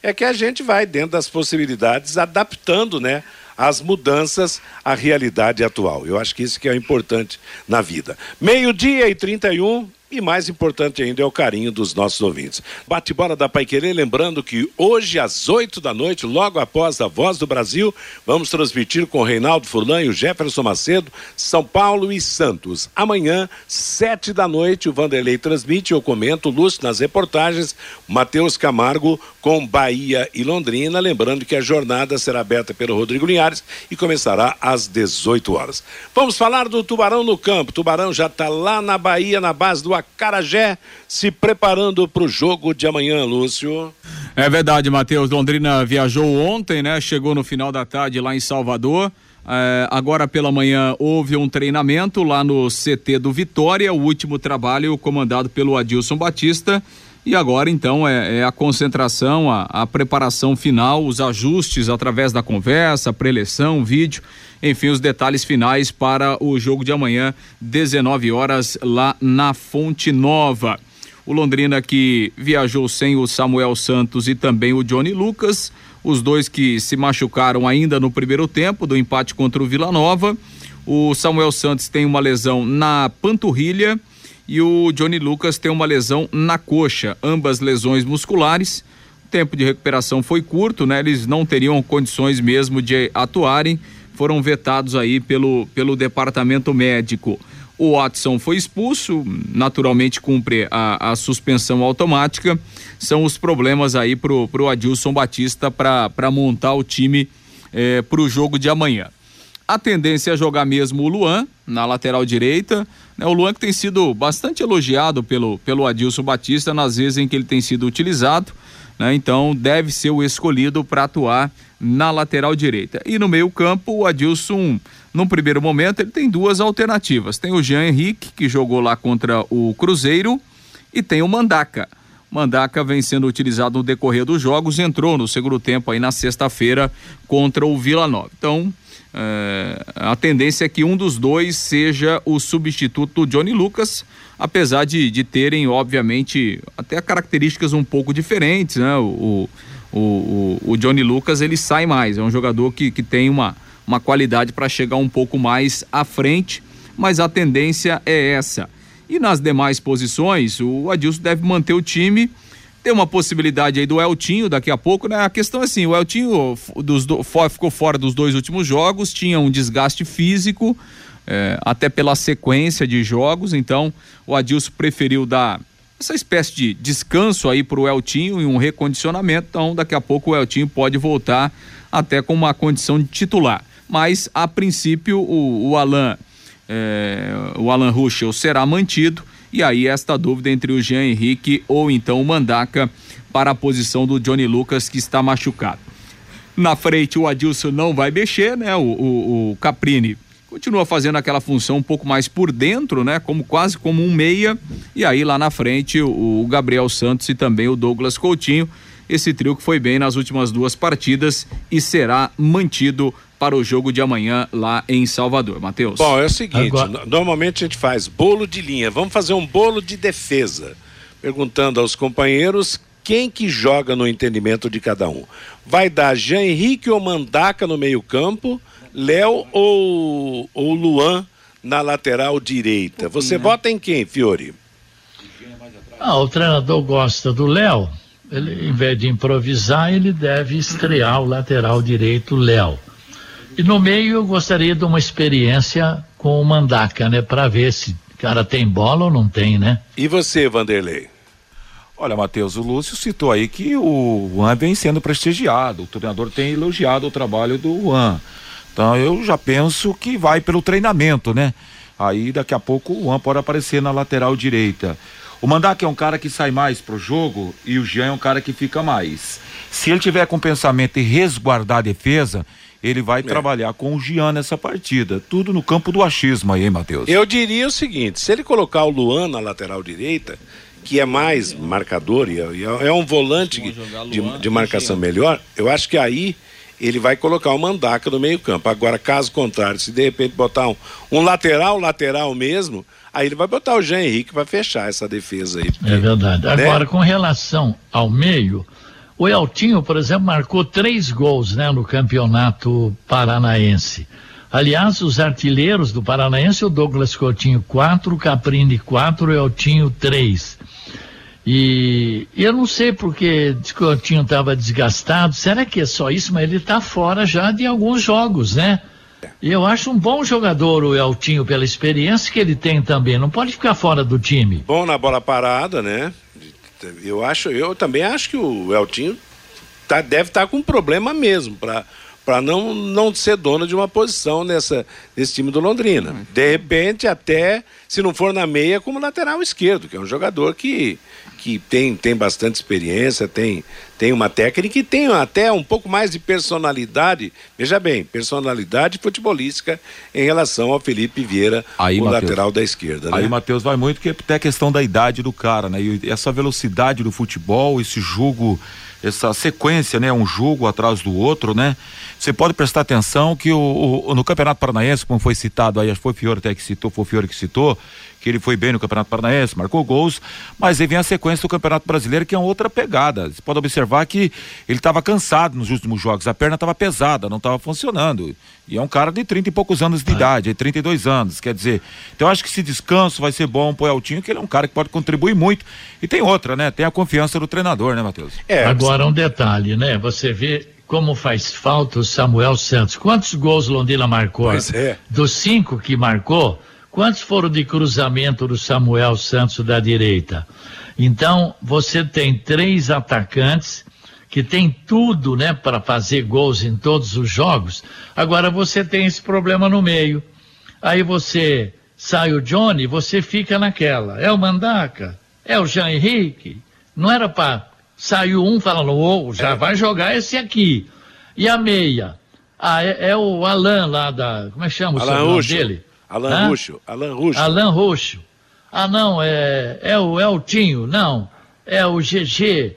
é que a gente vai, dentro das possibilidades, adaptando, né? As mudanças à realidade atual. Eu acho que isso que é importante na vida. Meio-dia e 31, e mais importante ainda é o carinho dos nossos ouvintes. Bate-bola da Paiquerê, lembrando que hoje às 8 da noite, logo após a Voz do Brasil, vamos transmitir com Reinaldo Furlan e o Jefferson Macedo, São Paulo e Santos. Amanhã, sete da noite, o Vanderlei transmite, eu comento, Lúcio nas reportagens, Matheus Camargo com Bahia e Londrina, lembrando que a jornada será aberta pelo Rodrigo Linhares e começará às 18 horas. Vamos falar do Tubarão no campo. Tubarão já está lá na Bahia, na base do Acarajé, se preparando para o jogo de amanhã, Lúcio. É verdade, Matheus. Londrina viajou ontem, né? Chegou no final da tarde lá em Salvador. É, agora pela manhã houve um treinamento lá no CT do Vitória, o último trabalho comandado pelo Adilson Batista. E agora então é, é a concentração, a, a, preparação final, os ajustes através da conversa, preleção, vídeo enfim, os detalhes finais para o jogo de amanhã, 19 horas, lá na Fonte Nova. O Londrina que viajou sem o Samuel Santos e também o Johnny Lucas, os dois que se machucaram ainda no primeiro tempo do empate contra o Vila Nova. O Samuel Santos tem uma lesão na panturrilha e o Johnny Lucas tem uma lesão na coxa, ambas lesões musculares. O tempo de recuperação foi curto, né? Eles não teriam condições mesmo de atuarem foram vetados aí pelo, pelo departamento médico. O Watson foi expulso, naturalmente cumpre a, a suspensão automática. São os problemas aí pro, pro Adilson Batista para montar o time eh, para o jogo de amanhã. A tendência é jogar mesmo o Luan na lateral direita. Né? O Luan que tem sido bastante elogiado pelo, pelo Adilson Batista nas vezes em que ele tem sido utilizado. Né? Então deve ser o escolhido para atuar na lateral direita. E no meio-campo, o Adilson, num primeiro momento, ele tem duas alternativas. Tem o Jean Henrique, que jogou lá contra o Cruzeiro, e tem o Mandaca. Mandaca vem sendo utilizado no decorrer dos jogos, entrou no segundo tempo aí na sexta-feira contra o Vila Nova. Então, é, a tendência é que um dos dois seja o substituto do Johnny Lucas, apesar de, de terem, obviamente, até características um pouco diferentes, né? O, o, o, o Johnny Lucas ele sai mais, é um jogador que, que tem uma, uma qualidade para chegar um pouco mais à frente, mas a tendência é essa. E nas demais posições, o Adilson deve manter o time. Tem uma possibilidade aí do Eltinho daqui a pouco, né? A questão é assim, o Eltinho dos, do, ficou fora dos dois últimos jogos, tinha um desgaste físico, é, até pela sequência de jogos, então o Adilson preferiu dar essa espécie de descanso aí para o Eltinho e um recondicionamento. Então, daqui a pouco o Eltinho pode voltar até com uma condição de titular. Mas, a princípio, o, o Alan, é, o Alan Ruschel será mantido. E aí, esta dúvida entre o Jean Henrique ou então o Mandaca para a posição do Johnny Lucas, que está machucado. Na frente, o Adilson não vai mexer, né? O, o, o Caprini continua fazendo aquela função um pouco mais por dentro, né? Como quase como um meia. E aí lá na frente o, o Gabriel Santos e também o Douglas Coutinho. Esse trio que foi bem nas últimas duas partidas e será mantido para o jogo de amanhã lá em Salvador. Matheus. Bom, é o seguinte, Agora... normalmente a gente faz bolo de linha, vamos fazer um bolo de defesa, perguntando aos companheiros quem que joga no entendimento de cada um. Vai dar Jean Henrique ou Mandaca no meio-campo? Léo ou, ou Luan na lateral direita. Você né? vota em quem, Fiore? Ah, o treinador gosta do Léo. Ele, em vez de improvisar, ele deve estrear o lateral direito, Léo. E no meio eu gostaria de uma experiência com o Mandaca, né? Para ver se o cara tem bola ou não tem, né? E você, Vanderlei? Olha, Matheus, o Lúcio citou aí que o Juan vem sendo prestigiado. O treinador tem elogiado o trabalho do Juan. Então eu já penso que vai pelo treinamento, né? Aí daqui a pouco o Juan pode aparecer na lateral direita. O Mandak é um cara que sai mais pro jogo e o Jean é um cara que fica mais. Se ele tiver com pensamento em resguardar a defesa, ele vai é. trabalhar com o Jean nessa partida. Tudo no campo do achismo aí, hein, Matheus? Eu diria o seguinte: se ele colocar o Luan na lateral direita, que é mais marcador e é, é um volante de, de marcação melhor, eu acho que aí ele vai colocar o Mandaca no meio-campo. Agora, caso contrário, se de repente botar um, um, lateral, lateral mesmo, aí ele vai botar o Jean Henrique para fechar essa defesa aí. Porque, é verdade. Né? Agora, com relação ao meio, o Eltinho, por exemplo, marcou três gols né, no campeonato paranaense. Aliás, os artilheiros do Paranaense, o Douglas Coutinho 4, o Caprini 4 e o Eltinho 3. E eu não sei porque o Coutinho estava desgastado, será que é só isso? Mas ele está fora já de alguns jogos, né? E eu acho um bom jogador o Eltinho pela experiência que ele tem também, não pode ficar fora do time. Bom na bola parada, né? Eu acho, eu também acho que o Eltinho tá, deve estar tá com um problema mesmo para para não, não ser dono de uma posição nessa, nesse time do Londrina. De repente, até se não for na meia, como lateral esquerdo, que é um jogador que, que tem, tem bastante experiência, tem, tem uma técnica e tem até um pouco mais de personalidade, veja bem, personalidade futebolística em relação ao Felipe Vieira, aí, o Mateus, lateral da esquerda. Né? Aí, Matheus, vai muito que até a questão da idade do cara, né? E essa velocidade do futebol, esse jogo essa sequência, né? Um jogo atrás do outro, né? Você pode prestar atenção que o, o, no Campeonato Paranaense, como foi citado aí, acho que foi o Fiore até que citou, foi Fiore que citou, que ele foi bem no Campeonato Paranaense, marcou gols, mas aí vem a sequência do Campeonato Brasileiro, que é outra pegada. Você pode observar que ele estava cansado nos últimos jogos, a perna estava pesada, não estava funcionando. E é um cara de 30 e poucos anos de ah. idade, 32 anos, quer dizer. Então eu acho que esse descanso vai ser bom pro Eltinho, que ele é um cara que pode contribuir muito. E tem outra, né? Tem a confiança do treinador, né, Matheus? É, Agora um detalhe, né? Você vê como faz falta o Samuel Santos. Quantos gols Londrina marcou? Pois é. Dos cinco que marcou, quantos foram de cruzamento do Samuel Santos da direita? Então, você tem três atacantes que tem tudo, né, para fazer gols em todos os jogos. Agora você tem esse problema no meio. Aí você sai o Johnny, você fica naquela. É o Mandaca, é o Jean Henrique. Não era para Saiu um falando, oh, já é. vai jogar esse aqui. E a meia? Ah, é, é o Alan lá da. Como é que chama o Alan Ruxo. dele? Alan Hã? Ruxo. Alan Ruxo. Alan Ruxo. Ah, não, é, é o Eltinho, não. É o GG.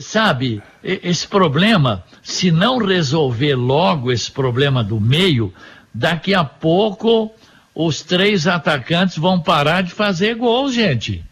Sabe, esse problema, se não resolver logo esse problema do meio, daqui a pouco os três atacantes vão parar de fazer gol, gente.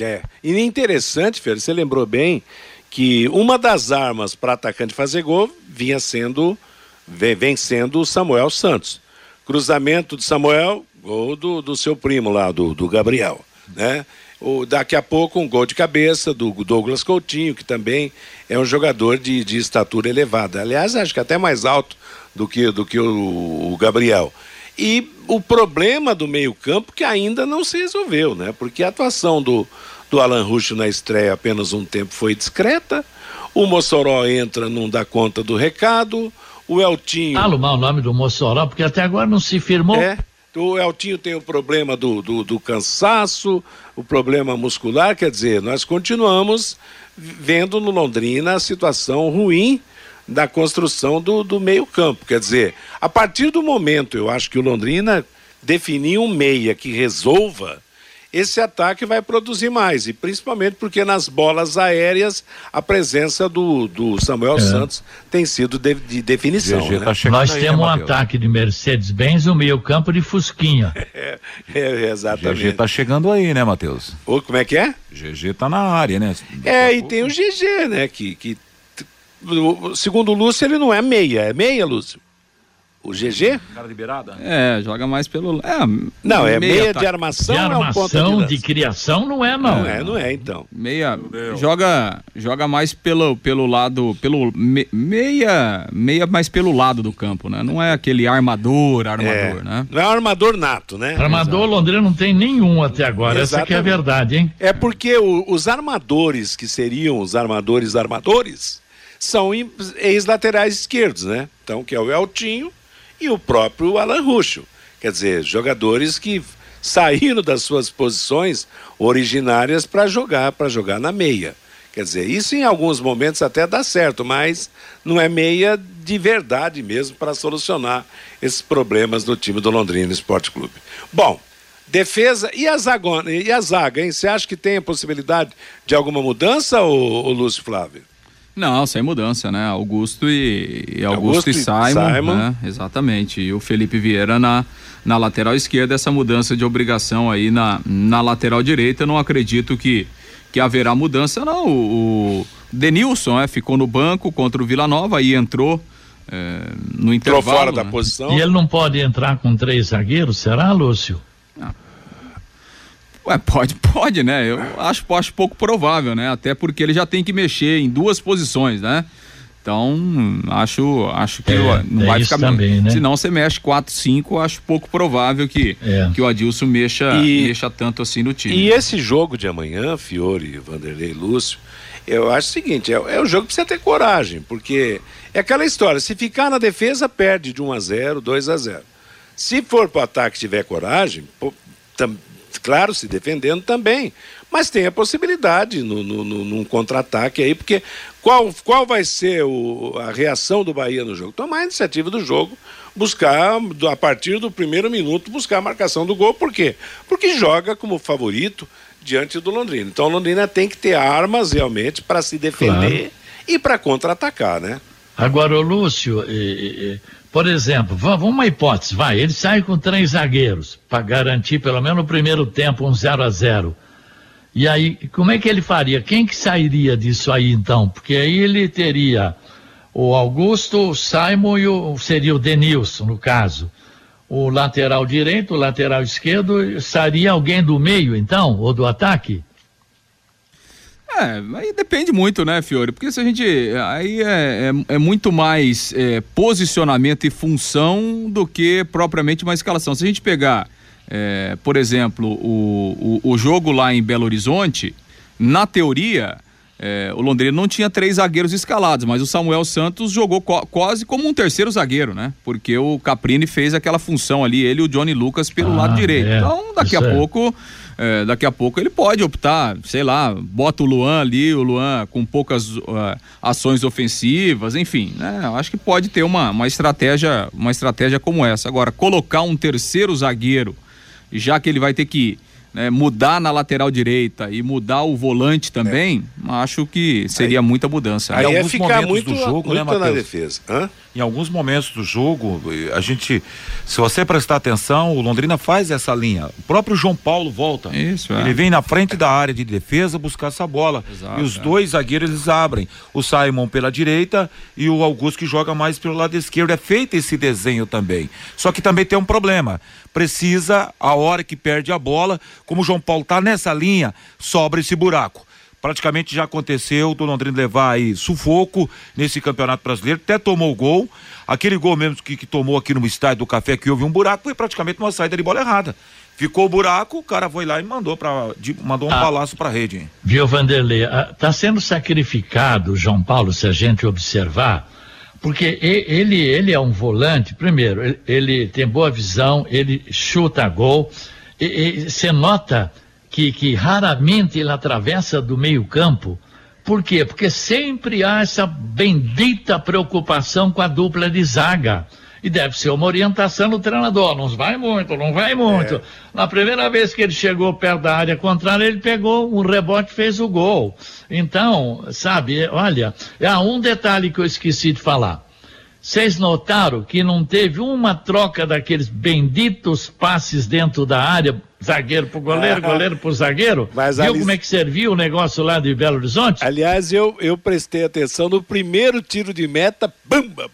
É. E interessante, Fer, você lembrou bem que uma das armas para atacante fazer gol vinha sendo vem sendo o Samuel Santos. Cruzamento de Samuel, gol do, do seu primo lá, do, do Gabriel, né? O, daqui a pouco um gol de cabeça do Douglas Coutinho, que também é um jogador de, de estatura elevada. Aliás, acho que até mais alto do que, do que o, o Gabriel. E o problema do meio-campo que ainda não se resolveu, né? Porque a atuação do, do Alan Russo na estreia apenas um tempo foi discreta. O Mossoró entra, não dá conta do recado. O Eltinho. Fala mal o nome do Mossoró, porque até agora não se firmou. É. O Eltinho tem o problema do, do, do cansaço, o problema muscular, quer dizer, nós continuamos vendo no Londrina a situação ruim da construção do, do meio-campo. Quer dizer, a partir do momento, eu acho que o Londrina definir um meia que resolva esse ataque vai produzir mais. E principalmente porque nas bolas aéreas a presença do, do Samuel é. Santos tem sido de, de definição. Né? Tá Nós aí, temos né, um ataque de Mercedes-Benz um meio-campo de Fusquinha. é, é, exatamente. GG tá chegando aí, né, Matheus? como é que é? GG tá na área, né? é, e tem o GG, né? Que, que segundo o Lúcio, ele não é meia. É meia, Lúcio? O GG? Cara de beirada? É, joga mais pelo. É, não, é meia, meia de armação. De armação, é um de, de, criação, não é, não. Não é, não é, então. Meia. Joga, joga mais pelo, pelo lado. Pelo, me, meia. Meia mais pelo lado do campo, né? Não é aquele armador, armador, é, né? Não é armador nato, né? Armador Exato. Londrina não tem nenhum até agora. Exatamente. Essa que é a verdade, hein? É porque o, os armadores que seriam os armadores armadores são ex-laterais esquerdos, né? Então, que é o Eltinho e o próprio Alan Ruxo. Quer dizer, jogadores que saíram das suas posições originárias para jogar, para jogar na meia. Quer dizer, isso em alguns momentos até dá certo, mas não é meia de verdade mesmo para solucionar esses problemas do time do Londrina Esporte Clube. Bom, defesa e a zaga, e a zaga hein? Você acha que tem a possibilidade de alguma mudança, ô, ô Lúcio Flávio? Não, sem mudança, né? Augusto e, e Augusto, Augusto, e Simon, Simon. Né? exatamente. E o Felipe Vieira na, na lateral esquerda, essa mudança de obrigação aí na, na lateral direita. Eu não acredito que, que haverá mudança, não. O, o Denilson é, ficou no banco contra o Vila Nova, aí entrou é, no intervalo. fora da né? posição. E ele não pode entrar com três zagueiros, será, Lúcio? Ué, pode, pode, né? Eu acho, acho pouco provável, né? Até porque ele já tem que mexer em duas posições, né? Então, acho, acho que É, não é vai ficar. também, né? Se não você mexe 4, 5, acho pouco provável que, É. que o Adilson mexa, E- mexa tanto assim no time. E esse jogo de amanhã, Fiore, Vanderlei, Lúcio, eu acho o seguinte, é, é um jogo que precisa ter coragem, porque é aquela história, se ficar na defesa, perde de 1 a 0 2 a 0 Se for para o ataque e tiver coragem, pô, tam- claro, se defendendo também, mas tem a possibilidade no, no, no- num contra-ataque aí, porque qual, qual vai ser o- a reação do Bahia no jogo? Tomar a iniciativa do jogo, buscar, a partir do primeiro minuto, buscar a marcação do gol, por quê? Porque joga como favorito diante do Londrina. Então o Londrina tem que ter armas realmente para se defender e para contra-atacar, né? Agora, o Lúcio, eh, eh, por exemplo, va- vamos uma hipótese, vai, ele sai com três zagueiros para garantir pelo menos no primeiro tempo um 0 a 0 E aí, como é que ele faria? Quem que sairia disso aí então? Porque aí ele teria o Augusto, o Simon e o, seria o Denilson, no caso. O lateral direito, o lateral esquerdo, sairia alguém do meio então, ou do ataque? É, aí depende muito, né, Fiore? Porque se a gente. Aí é, é, é muito mais é, posicionamento e função do que propriamente uma escalação. Se a gente pegar, é, por exemplo, o, o, o jogo lá em Belo Horizonte, na teoria. é, o Londrina não tinha três zagueiros escalados, mas o Samuel Santos jogou co- quase como um terceiro zagueiro, né? Porque o Caprini fez aquela função ali, ele e o Johnny Lucas pelo Ah, lado direito. é. Então, daqui Isso a pouco, é, daqui a pouco ele pode optar, sei lá, bota o Luan ali, o Luan com poucas ah, ações ofensivas, enfim, né? Acho que pode ter uma, uma estratégia, uma estratégia como essa. Agora, colocar um terceiro zagueiro, já que ele vai ter que né, mudar na lateral direita e mudar o volante também, acho que seria muita mudança. Aí é alguns ficar momentos muito, do jogo, né, muito na Matheus? defesa. Hã? Em alguns momentos do jogo, a gente, se você prestar atenção, o Londrina faz essa linha. O próprio João Paulo volta. Isso, é. Ele vem na frente da área de defesa buscar essa bola. Exato, e os é. dois zagueiros eles abrem. O Simon pela direita e o Augusto que joga mais pelo lado esquerdo. É feito esse desenho também. Só que também tem um problema. Precisa, a hora que perde a bola, como o João Paulo tá nessa linha, sobra esse buraco praticamente já aconteceu do Londrina levar aí sufoco nesse campeonato brasileiro, até tomou o gol, aquele gol mesmo que, que tomou aqui no estádio do Café, que houve um buraco, foi praticamente uma saída de bola errada. Ficou o buraco, o cara foi lá e mandou, de- mandou um Ah. balaço pra rede. hein? Viu, Vanderlei? Está sendo sacrificado João Paulo, se a gente observar, porque ele, ele é um volante, primeiro, ele, ele tem boa visão, ele chuta gol, e você nota que, que raramente ele atravessa do meio campo. Por quê? Porque sempre há essa bendita preocupação com a dupla de zaga. E deve ser uma orientação do treinador. Não vai muito, não vai muito. Na primeira vez que ele chegou perto da área contrária, ele pegou um rebote e fez o gol. Então, sabe, olha, há um detalhe que eu esqueci de falar. Vocês notaram que não teve uma troca daqueles benditos passes dentro da área, zagueiro pro goleiro, Ah. goleiro pro zagueiro? Mas Viu ali- como é que serviu o negócio lá de Belo Horizonte? Aliás, eu, eu prestei atenção no primeiro tiro de meta, bamba,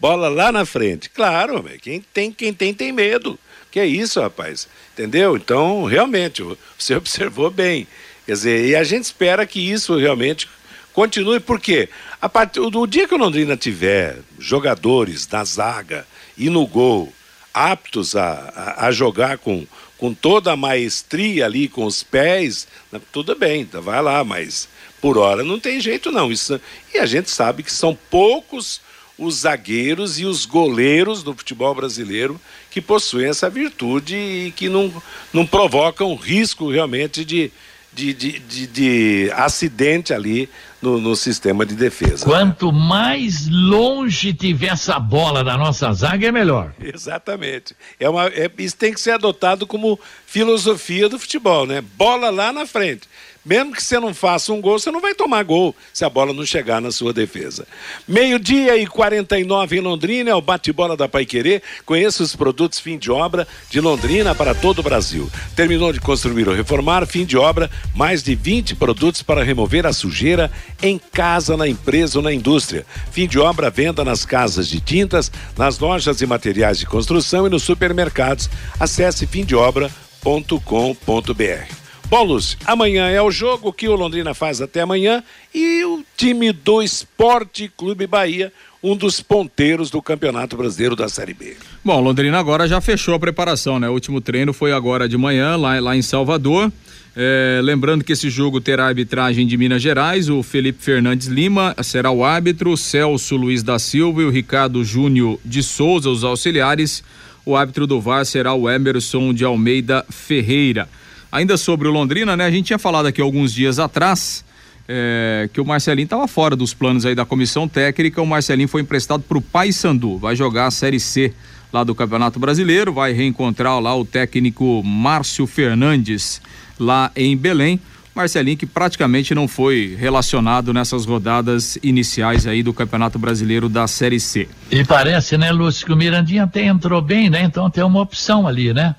bola lá na frente. Claro, quem tem, quem tem, tem medo. Que é isso, rapaz. Entendeu? Então, realmente, você observou bem. Quer dizer, e a gente espera que isso realmente continue, porque a partir do dia que o Londrina tiver jogadores na zaga e no gol aptos a, a, a jogar com, com toda a maestria ali, com os pés, né, tudo bem, tá, vai lá, mas por hora não tem jeito não. Isso, e a gente sabe que são poucos os zagueiros e os goleiros do futebol brasileiro que possuem essa virtude e que não, não provocam risco realmente de, de, de, de, de acidente ali no, no sistema de defesa. Quanto mais longe tiver essa bola da nossa zaga, é melhor. Exatamente. É uma, é- isso tem que ser adotado como filosofia do futebol, né? Bola lá na frente. Mesmo que você não faça um gol, você não vai tomar gol se a bola não chegar na sua defesa. Meio-dia e 49 em Londrina, é o bate-bola da Paiquerê. Conheça os produtos fim de obra de Londrina para todo o Brasil. Terminou de construir ou reformar, fim de obra, mais de 20 produtos para remover a sujeira em casa, na empresa ou na indústria. Fim de obra, venda nas casas de tintas, nas lojas e materiais de construção e nos supermercados. Acesse fimdeobra.com.br. Bom, Lúcio, amanhã é o jogo que o Londrina faz até amanhã e o time do Esporte Clube Bahia, um dos ponteiros do Campeonato Brasileiro da Série B. Bom, Londrina agora já fechou a preparação, né? O último treino foi agora de manhã, lá, lá em Salvador. É, lembrando que esse jogo terá arbitragem de Minas Gerais, o Felipe Fernandes Lima será o árbitro, Celso Luiz da Silva e o Ricardo Júnior de Souza, os auxiliares. O árbitro do VAR será o Emerson de Almeida Ferreira. Ainda sobre o Londrina, né? A gente tinha falado aqui alguns dias atrás é, que o Marcelinho estava fora dos planos aí da comissão técnica. O Marcelinho foi emprestado para o Paysandu, vai jogar a Série C lá do Campeonato Brasileiro, vai reencontrar lá o técnico Márcio Fernandes lá em Belém. Marcelinho que praticamente não foi relacionado nessas rodadas iniciais aí do Campeonato Brasileiro da Série C. E parece, né, Lúcio, que o Mirandinha até entrou bem, né? Então tem uma opção ali, né?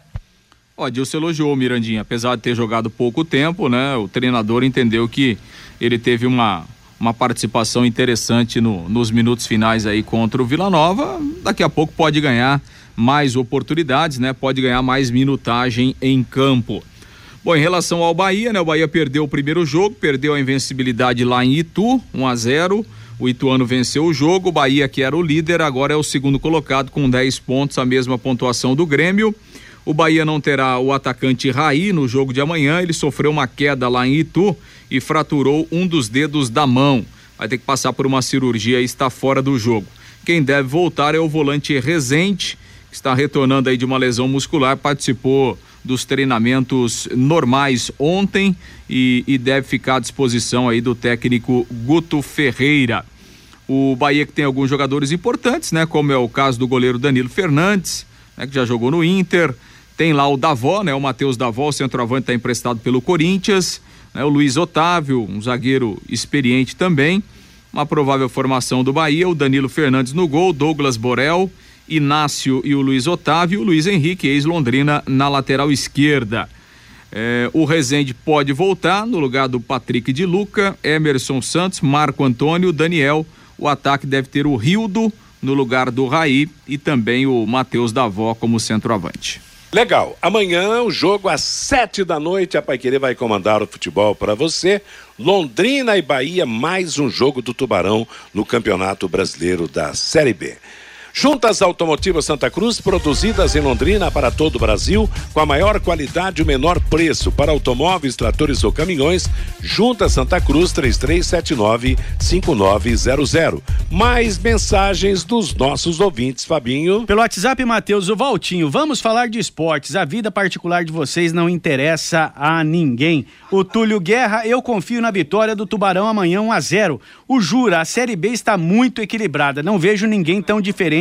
Ó, Dilson elogiou o Mirandinha, apesar de ter jogado pouco tempo, né? O treinador entendeu que ele teve uma, uma participação interessante no, nos minutos finais aí contra o Vila Nova. Daqui a pouco pode ganhar mais oportunidades, né? Pode ganhar mais minutagem em campo. Bom, em relação ao Bahia, né? O Bahia perdeu o primeiro jogo, perdeu a invencibilidade lá em Itu, 1 a 0. O Ituano venceu o jogo, o Bahia que era o líder, agora é o segundo colocado com 10 pontos, a mesma pontuação do Grêmio. O Bahia não terá o atacante Raí no jogo de amanhã. Ele sofreu uma queda lá em Itu e fraturou um dos dedos da mão. Vai ter que passar por uma cirurgia e está fora do jogo. Quem deve voltar é o volante Rezende, que está retornando aí de uma lesão muscular, participou dos treinamentos normais ontem e, e deve ficar à disposição aí do técnico Guto Ferreira. O Bahia que tem alguns jogadores importantes, né? Como é o caso do goleiro Danilo Fernandes, né? que já jogou no Inter. Tem lá o Davó, né? O Matheus Davó, o centroavante, está emprestado pelo Corinthians. Né? O Luiz Otávio, um zagueiro experiente também. Uma provável formação do Bahia, o Danilo Fernandes no gol, Douglas Borel, Inácio e o Luiz Otávio, o Luiz Henrique, ex-Londrina, na lateral esquerda. É, o Rezende pode voltar no lugar do Patrick de Luca, Emerson Santos, Marco Antônio, Daniel. O ataque deve ter o Rildo no lugar do Raí e também o Matheus Davó como centroavante. Legal. Amanhã o jogo às sete da noite. A Paiquerê vai comandar o futebol para você. Londrina e Bahia, mais um jogo do Tubarão no Campeonato Brasileiro da Série B. Juntas Automotivas Santa Cruz, produzidas em Londrina para todo o Brasil, com a maior qualidade e o menor preço para automóveis, tratores ou caminhões. Juntas Santa Cruz 3379-5900. Mais mensagens dos nossos ouvintes, Fabinho. Pelo WhatsApp, Matheus, o Valtinho. Vamos falar de esportes. A vida particular de vocês não interessa a ninguém. O Túlio Guerra, eu confio na vitória do Tubarão amanhã 1 a 0. O Jura, a Série B está muito equilibrada. Não vejo ninguém tão diferente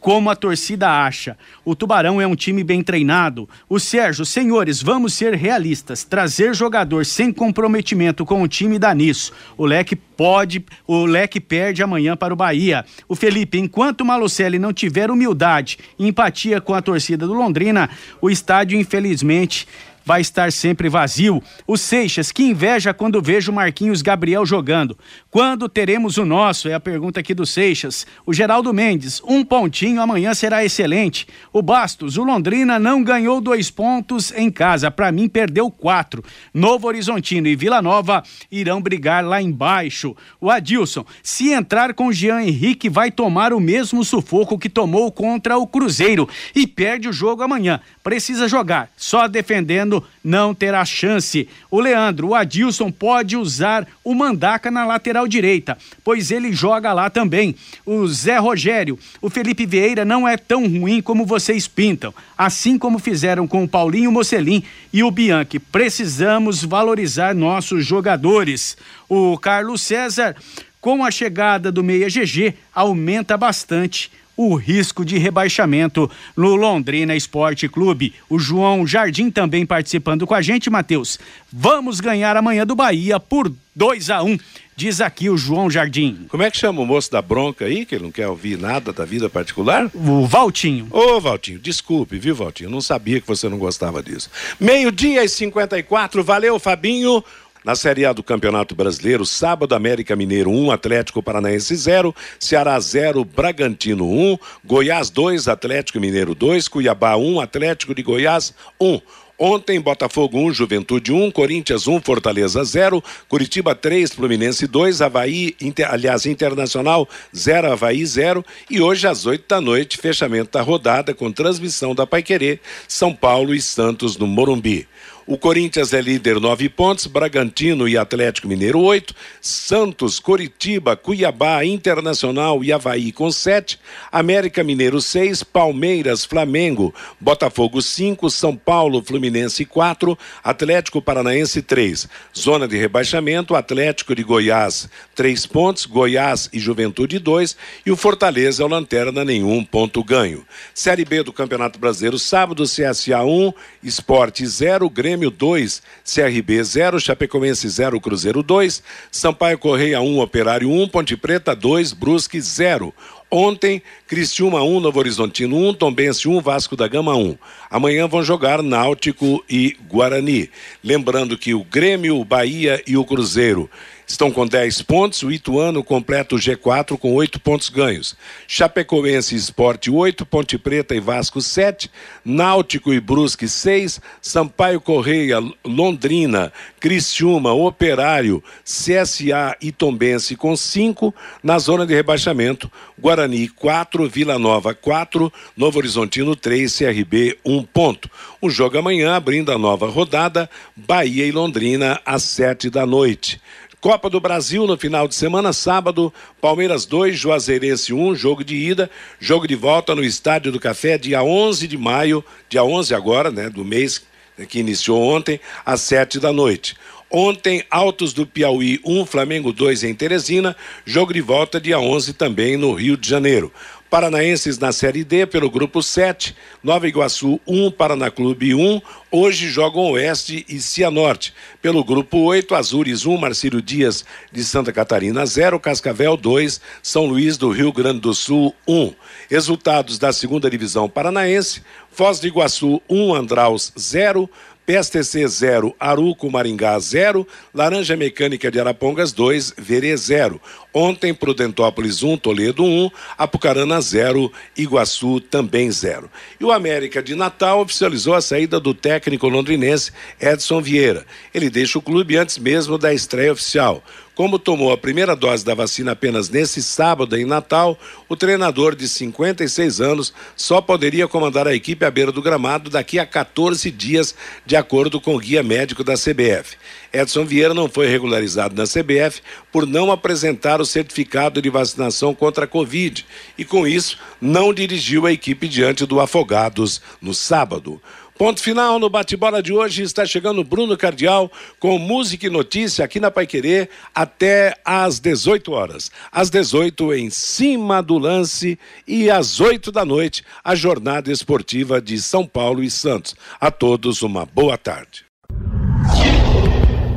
como a torcida acha. O Tubarão é um time bem treinado. O Sérgio, senhores, vamos ser realistas. Trazer jogador sem comprometimento com o time dá nisso. O Leque pode, o Leque perde amanhã para o Bahia. O Felipe, enquanto o Malucelli não tiver humildade e empatia com a torcida do Londrina, o estádio, infelizmente, vai estar sempre vazio. O Seixas, que inveja quando vejo Marquinhos Gabriel jogando. Quando teremos o nosso? É a pergunta aqui do Seixas. O Geraldo Mendes, um pontinho amanhã será excelente. O Bastos, o Londrina não ganhou dois pontos em casa. Para mim, perdeu quatro. Novo Horizontino e Vila Nova irão brigar lá embaixo. O Adilson, se entrar com Jean Henrique, vai tomar o mesmo sufoco que tomou contra o Cruzeiro e perde o jogo amanhã. Precisa jogar, só defendendo não terá chance. O Leandro, o Adilson pode usar o Mandaca na lateral direita, pois ele joga lá também. O Zé Rogério, o Felipe Vieira não é tão ruim como vocês pintam, assim como fizeram com o Paulinho Mocelin e o Bianchi. Precisamos valorizar nossos jogadores. O Carlos César, com a chegada do Meia GG, aumenta bastante o risco de rebaixamento no Londrina Esporte Clube. O João Jardim também participando com a gente, Matheus. Vamos ganhar amanhã do Bahia por 2 a 1 um, diz aqui o João Jardim. Como é que chama o moço da bronca aí, que ele não quer ouvir nada da vida particular? O Valtinho. Ô, Valtinho, desculpe, viu, Valtinho? Eu não sabia que você não gostava disso. Meio-dia e 54, valeu, Fabinho. Na Série A do Campeonato Brasileiro, sábado, América Mineiro 1, Atlético Paranaense 0, Ceará 0, Bragantino 1, Goiás 2, Atlético Mineiro 2, Cuiabá 1, Atlético de Goiás 1. Ontem, Botafogo 1, Juventude 1, Corinthians 1, Fortaleza 0, Curitiba 3, Fluminense 2, Havaí, inter, aliás, Internacional 0, Havaí 0. E hoje, às 8 da noite, fechamento da rodada com transmissão da Paiquerê, São Paulo e Santos no Morumbi. O Corinthians é líder, nove pontos. Bragantino e Atlético Mineiro, oito. Santos, Coritiba, Cuiabá, Internacional e Havaí com sete. América Mineiro, seis. Palmeiras, Flamengo, Botafogo, cinco. São Paulo, Fluminense, quatro. Atlético Paranaense, três. Zona de rebaixamento: Atlético de Goiás, três pontos. Goiás e Juventude, dois. E o Fortaleza é o Lanterna, nenhum ponto ganho. Série B do Campeonato Brasileiro, sábado, CSA 1, Esporte 0, Grêmio. Grêmio 2, CRB 0, Chapecoense 0, Cruzeiro 2, Sampaio Correia 1, Operário 1, Ponte Preta 2, Brusque 0. Ontem, Cristiúma 1, Novo Horizontino 1, Tombense 1, Vasco da Gama 1. Amanhã vão jogar Náutico e Guarani. Lembrando que o Grêmio, o Bahia e o Cruzeiro estão com 10 pontos. O Ituano completa o G4 com 8 pontos ganhos. Chapecoense e Esporte 8, Ponte Preta e Vasco 7, Náutico e Brusque 6, Sampaio Correia, Londrina, Criciúma, Operário, CSA e Tombense com 5. Na zona de rebaixamento, Guarani 4, Vila Nova 4, Novo Horizontino 3, CRB 1 ponto. O jogo amanhã, abrindo a nova rodada, Bahia e Londrina às 7 da noite. Copa do Brasil no final de semana, sábado, Palmeiras 2, Juazeirense 1, jogo de ida, jogo de volta no Estádio do Café, dia 11 de maio, dia 11 agora, né, do mês que iniciou ontem, às 7 da noite. Ontem, Altos do Piauí 1, Flamengo 2 em Teresina, jogo de volta dia 11 também no Rio de Janeiro. Paranaenses na Série D pelo grupo 7, Nova Iguaçu 1, Paraná Clube 1. Hoje jogam Oeste e Cianorte. Pelo grupo 8, Azures 1, Marcílio Dias de Santa Catarina 0, Cascavel 2, São Luís do Rio Grande do Sul 1. Resultados da segunda divisão paranaense: Foz do Iguaçu 1, Andraus 0. PSTC 0, Aruco Maringá 0, Laranja Mecânica de Arapongas 2, Verê 0. Ontem, Prudentópolis 1, Toledo 1, Apucarana 0, Iguaçu também 0. E o América de Natal oficializou a saída do técnico londrinense Edson Vieira. Ele deixa o clube antes mesmo da estreia oficial. Como tomou a primeira dose da vacina apenas nesse sábado em Natal, o treinador de 56 anos só poderia comandar a equipe à beira do gramado daqui a 14 dias, de acordo com o guia médico da CBF. Edson Vieira não foi regularizado na CBF por não apresentar o certificado de vacinação contra a Covid e, com isso, não dirigiu a equipe diante do Afogados no sábado. Ponto final no bate-bola de hoje. Está chegando Bruno Cardial com música e notícia aqui na Paiquerê até às 18 horas. Às 18 em cima do lance e às 8 da noite a jornada esportiva de São Paulo e Santos. A todos uma boa tarde.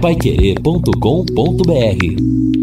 Paiquerê.com.br